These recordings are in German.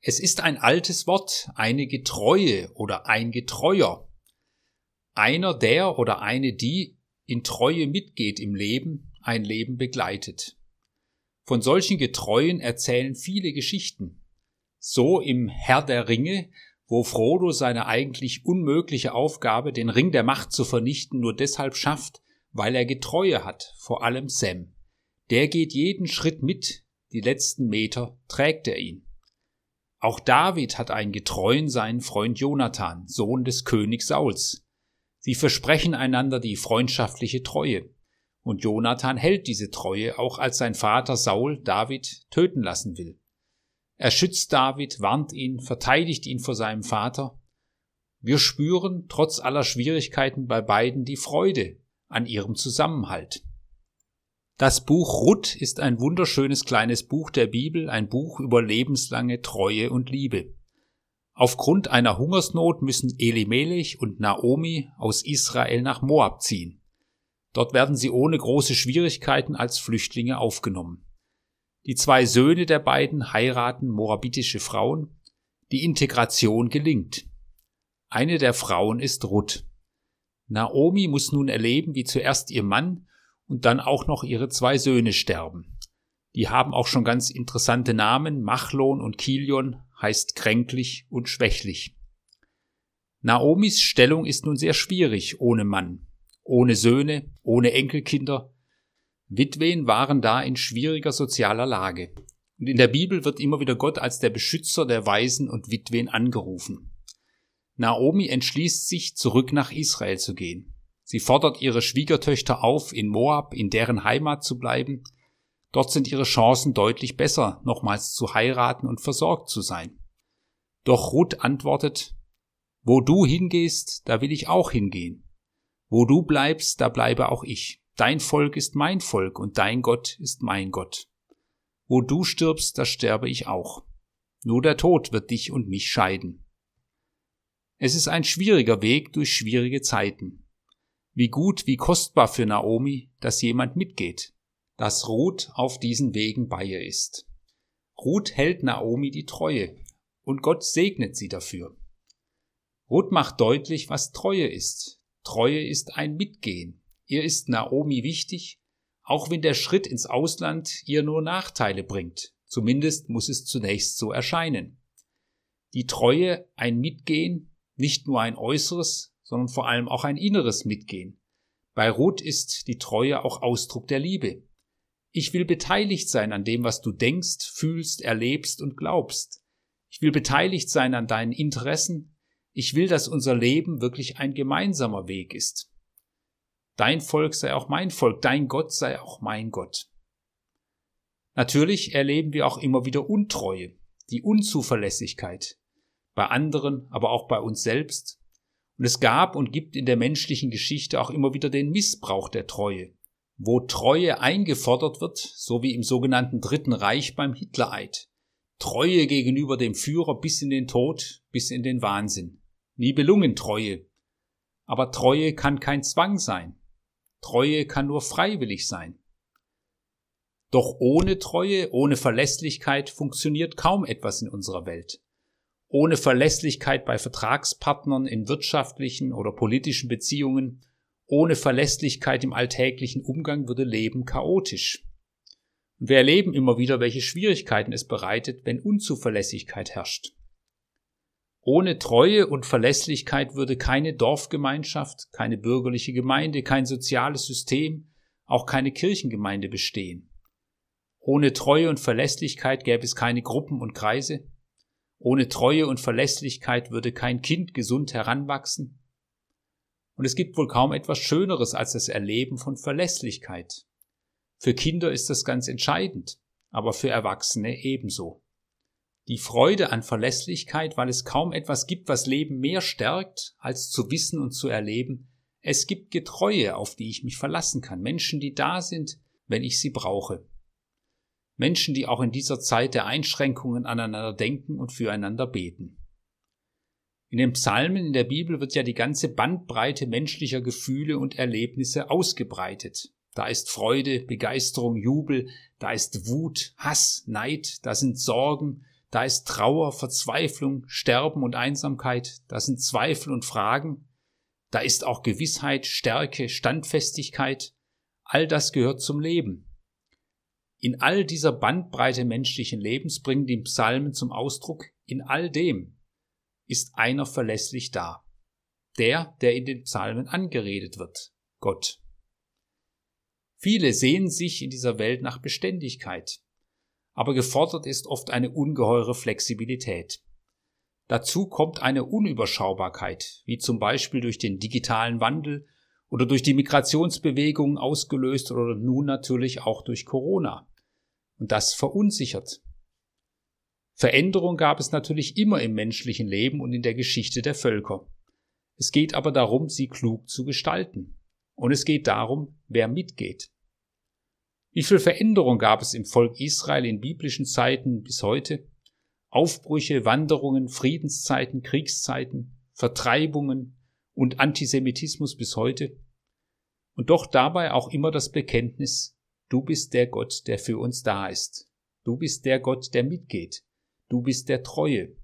Es ist ein altes Wort, eine Getreue oder ein Getreuer. Einer der oder eine die in Treue mitgeht im Leben, ein Leben begleitet. Von solchen Getreuen erzählen viele Geschichten. So im Herr der Ringe, wo Frodo seine eigentlich unmögliche Aufgabe, den Ring der Macht zu vernichten, nur deshalb schafft, weil er Getreue hat, vor allem Sam. Der geht jeden Schritt mit, die letzten Meter trägt er ihn. Auch David hat einen Getreuen seinen Freund Jonathan, Sohn des Königs Sauls. Sie versprechen einander die freundschaftliche Treue. Und Jonathan hält diese Treue, auch als sein Vater Saul David töten lassen will. Er schützt David, warnt ihn, verteidigt ihn vor seinem Vater. Wir spüren trotz aller Schwierigkeiten bei beiden die Freude an ihrem Zusammenhalt. Das Buch Ruth ist ein wunderschönes kleines Buch der Bibel, ein Buch über lebenslange Treue und Liebe. Aufgrund einer Hungersnot müssen Elimelech und Naomi aus Israel nach Moab ziehen. Dort werden sie ohne große Schwierigkeiten als Flüchtlinge aufgenommen. Die zwei Söhne der beiden heiraten moabitische Frauen. Die Integration gelingt. Eine der Frauen ist Ruth. Naomi muss nun erleben, wie zuerst ihr Mann und dann auch noch ihre zwei Söhne sterben. Die haben auch schon ganz interessante Namen. Machlon und Kilion heißt kränklich und schwächlich. Naomis Stellung ist nun sehr schwierig ohne Mann, ohne Söhne, ohne Enkelkinder. Witwen waren da in schwieriger sozialer Lage. Und in der Bibel wird immer wieder Gott als der Beschützer der Waisen und Witwen angerufen. Naomi entschließt sich, zurück nach Israel zu gehen. Sie fordert ihre Schwiegertöchter auf, in Moab, in deren Heimat zu bleiben, Dort sind ihre Chancen deutlich besser, nochmals zu heiraten und versorgt zu sein. Doch Ruth antwortet, wo du hingehst, da will ich auch hingehen. Wo du bleibst, da bleibe auch ich. Dein Volk ist mein Volk und dein Gott ist mein Gott. Wo du stirbst, da sterbe ich auch. Nur der Tod wird dich und mich scheiden. Es ist ein schwieriger Weg durch schwierige Zeiten. Wie gut, wie kostbar für Naomi, dass jemand mitgeht, dass Ruth auf diesen Wegen bei ihr ist. Ruth hält Naomi die Treue und Gott segnet sie dafür. Ruth macht deutlich, was Treue ist. Treue ist ein Mitgehen. Ihr ist Naomi wichtig, auch wenn der Schritt ins Ausland ihr nur Nachteile bringt. Zumindest muss es zunächst so erscheinen. Die Treue ein Mitgehen, nicht nur ein äußeres, sondern vor allem auch ein inneres Mitgehen. Bei Ruth ist die Treue auch Ausdruck der Liebe. Ich will beteiligt sein an dem, was du denkst, fühlst, erlebst und glaubst. Ich will beteiligt sein an deinen Interessen. Ich will, dass unser Leben wirklich ein gemeinsamer Weg ist. Dein Volk sei auch mein Volk, dein Gott sei auch mein Gott. Natürlich erleben wir auch immer wieder Untreue, die Unzuverlässigkeit, bei anderen, aber auch bei uns selbst. Und es gab und gibt in der menschlichen Geschichte auch immer wieder den Missbrauch der Treue wo Treue eingefordert wird, so wie im sogenannten Dritten Reich beim Hitlereid. Treue gegenüber dem Führer bis in den Tod, bis in den Wahnsinn. Nibelungentreue. Aber Treue kann kein Zwang sein. Treue kann nur freiwillig sein. Doch ohne Treue, ohne Verlässlichkeit funktioniert kaum etwas in unserer Welt. Ohne Verlässlichkeit bei Vertragspartnern in wirtschaftlichen oder politischen Beziehungen ohne Verlässlichkeit im alltäglichen Umgang würde Leben chaotisch. Wir erleben immer wieder, welche Schwierigkeiten es bereitet, wenn Unzuverlässigkeit herrscht. Ohne Treue und Verlässlichkeit würde keine Dorfgemeinschaft, keine bürgerliche Gemeinde, kein soziales System, auch keine Kirchengemeinde bestehen. Ohne Treue und Verlässlichkeit gäbe es keine Gruppen und Kreise. Ohne Treue und Verlässlichkeit würde kein Kind gesund heranwachsen. Und es gibt wohl kaum etwas Schöneres als das Erleben von Verlässlichkeit. Für Kinder ist das ganz entscheidend, aber für Erwachsene ebenso. Die Freude an Verlässlichkeit, weil es kaum etwas gibt, was Leben mehr stärkt, als zu wissen und zu erleben, es gibt Getreue, auf die ich mich verlassen kann, Menschen, die da sind, wenn ich sie brauche. Menschen, die auch in dieser Zeit der Einschränkungen aneinander denken und füreinander beten. In den Psalmen in der Bibel wird ja die ganze Bandbreite menschlicher Gefühle und Erlebnisse ausgebreitet. Da ist Freude, Begeisterung, Jubel, da ist Wut, Hass, Neid, da sind Sorgen, da ist Trauer, Verzweiflung, Sterben und Einsamkeit, da sind Zweifel und Fragen, da ist auch Gewissheit, Stärke, Standfestigkeit, all das gehört zum Leben. In all dieser Bandbreite menschlichen Lebens bringen die Psalmen zum Ausdruck, in all dem ist einer verlässlich da. Der, der in den Psalmen angeredet wird, Gott. Viele sehen sich in dieser Welt nach Beständigkeit, aber gefordert ist oft eine ungeheure Flexibilität. Dazu kommt eine Unüberschaubarkeit, wie zum Beispiel durch den digitalen Wandel oder durch die Migrationsbewegungen ausgelöst oder nun natürlich auch durch Corona. Und das verunsichert. Veränderung gab es natürlich immer im menschlichen Leben und in der Geschichte der Völker. Es geht aber darum, sie klug zu gestalten. Und es geht darum, wer mitgeht. Wie viel Veränderung gab es im Volk Israel in biblischen Zeiten bis heute? Aufbrüche, Wanderungen, Friedenszeiten, Kriegszeiten, Vertreibungen und Antisemitismus bis heute. Und doch dabei auch immer das Bekenntnis, du bist der Gott, der für uns da ist. Du bist der Gott, der mitgeht. Du bist der Treue.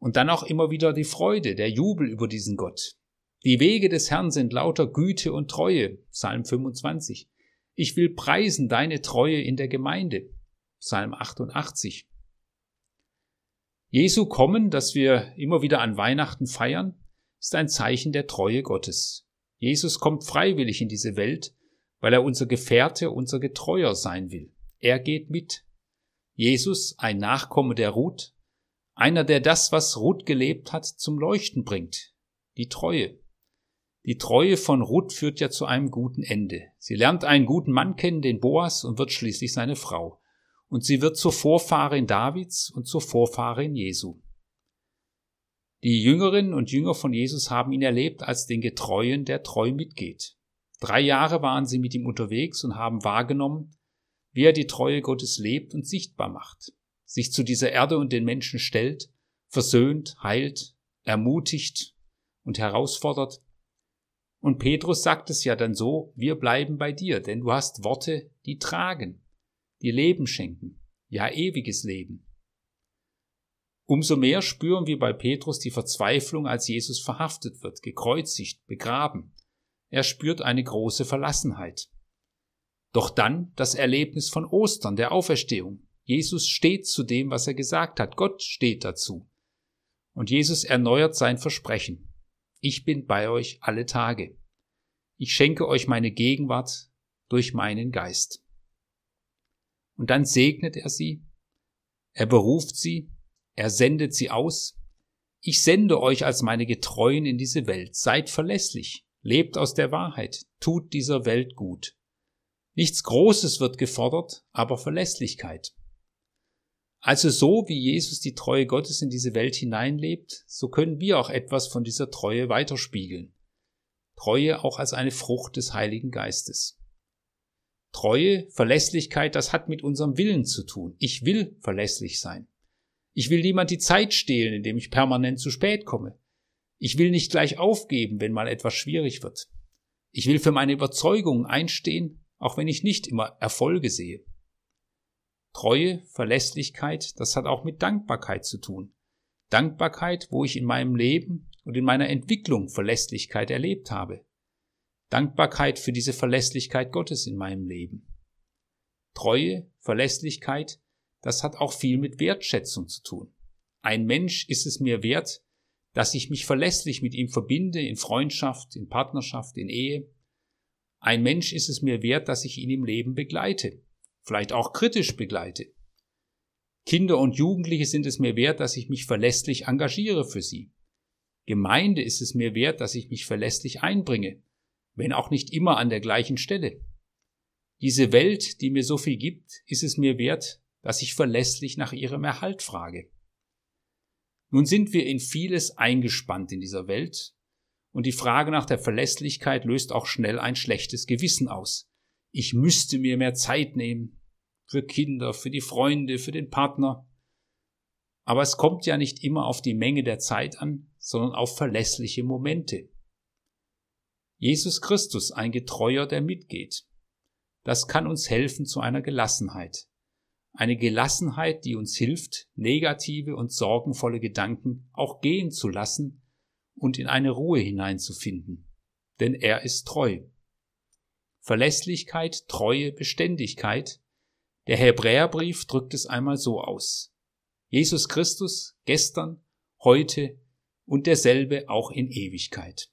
Und dann auch immer wieder die Freude, der Jubel über diesen Gott. Die Wege des Herrn sind lauter Güte und Treue, Psalm 25. Ich will preisen deine Treue in der Gemeinde, Psalm 88. Jesu Kommen, das wir immer wieder an Weihnachten feiern, ist ein Zeichen der Treue Gottes. Jesus kommt freiwillig in diese Welt, weil er unser Gefährte, unser Getreuer sein will. Er geht mit. Jesus, ein Nachkomme der Ruth, einer, der das, was Ruth gelebt hat, zum Leuchten bringt, die Treue. Die Treue von Ruth führt ja zu einem guten Ende. Sie lernt einen guten Mann kennen, den Boas, und wird schließlich seine Frau. Und sie wird zur Vorfahrin Davids und zur Vorfahrin Jesu. Die Jüngerinnen und Jünger von Jesus haben ihn erlebt als den Getreuen, der treu mitgeht. Drei Jahre waren sie mit ihm unterwegs und haben wahrgenommen, wie er die Treue Gottes lebt und sichtbar macht, sich zu dieser Erde und den Menschen stellt, versöhnt, heilt, ermutigt und herausfordert, und Petrus sagt es ja dann so, wir bleiben bei dir, denn du hast Worte, die tragen, die Leben schenken, ja ewiges Leben. Umso mehr spüren wir bei Petrus die Verzweiflung, als Jesus verhaftet wird, gekreuzigt, begraben. Er spürt eine große Verlassenheit. Doch dann das Erlebnis von Ostern, der Auferstehung. Jesus steht zu dem, was er gesagt hat. Gott steht dazu. Und Jesus erneuert sein Versprechen ich bin bei euch alle Tage. Ich schenke euch meine Gegenwart durch meinen Geist. Und dann segnet er sie, er beruft sie, er sendet sie aus. Ich sende euch als meine Getreuen in diese Welt. Seid verlässlich, lebt aus der Wahrheit, tut dieser Welt gut. Nichts Großes wird gefordert, aber Verlässlichkeit. Also so wie Jesus die Treue Gottes in diese Welt hineinlebt, so können wir auch etwas von dieser Treue weiterspiegeln. Treue auch als eine Frucht des Heiligen Geistes. Treue, Verlässlichkeit, das hat mit unserem Willen zu tun. Ich will verlässlich sein. Ich will niemand die Zeit stehlen, indem ich permanent zu spät komme. Ich will nicht gleich aufgeben, wenn mal etwas schwierig wird. Ich will für meine Überzeugungen einstehen, auch wenn ich nicht immer Erfolge sehe. Treue, Verlässlichkeit, das hat auch mit Dankbarkeit zu tun. Dankbarkeit, wo ich in meinem Leben und in meiner Entwicklung Verlässlichkeit erlebt habe. Dankbarkeit für diese Verlässlichkeit Gottes in meinem Leben. Treue, Verlässlichkeit, das hat auch viel mit Wertschätzung zu tun. Ein Mensch ist es mir wert, dass ich mich verlässlich mit ihm verbinde in Freundschaft, in Partnerschaft, in Ehe. Ein Mensch ist es mir wert, dass ich ihn im Leben begleite, vielleicht auch kritisch begleite. Kinder und Jugendliche sind es mir wert, dass ich mich verlässlich engagiere für sie. Gemeinde ist es mir wert, dass ich mich verlässlich einbringe, wenn auch nicht immer an der gleichen Stelle. Diese Welt, die mir so viel gibt, ist es mir wert, dass ich verlässlich nach ihrem Erhalt frage. Nun sind wir in vieles eingespannt in dieser Welt, und die Frage nach der Verlässlichkeit löst auch schnell ein schlechtes Gewissen aus ich müsste mir mehr Zeit nehmen für Kinder, für die Freunde, für den Partner. Aber es kommt ja nicht immer auf die Menge der Zeit an, sondern auf verlässliche Momente. Jesus Christus, ein Getreuer, der mitgeht. Das kann uns helfen zu einer Gelassenheit. Eine Gelassenheit, die uns hilft, negative und sorgenvolle Gedanken auch gehen zu lassen und in eine Ruhe hineinzufinden. Denn er ist treu. Verlässlichkeit, Treue, Beständigkeit. Der Hebräerbrief drückt es einmal so aus. Jesus Christus gestern, heute und derselbe auch in Ewigkeit.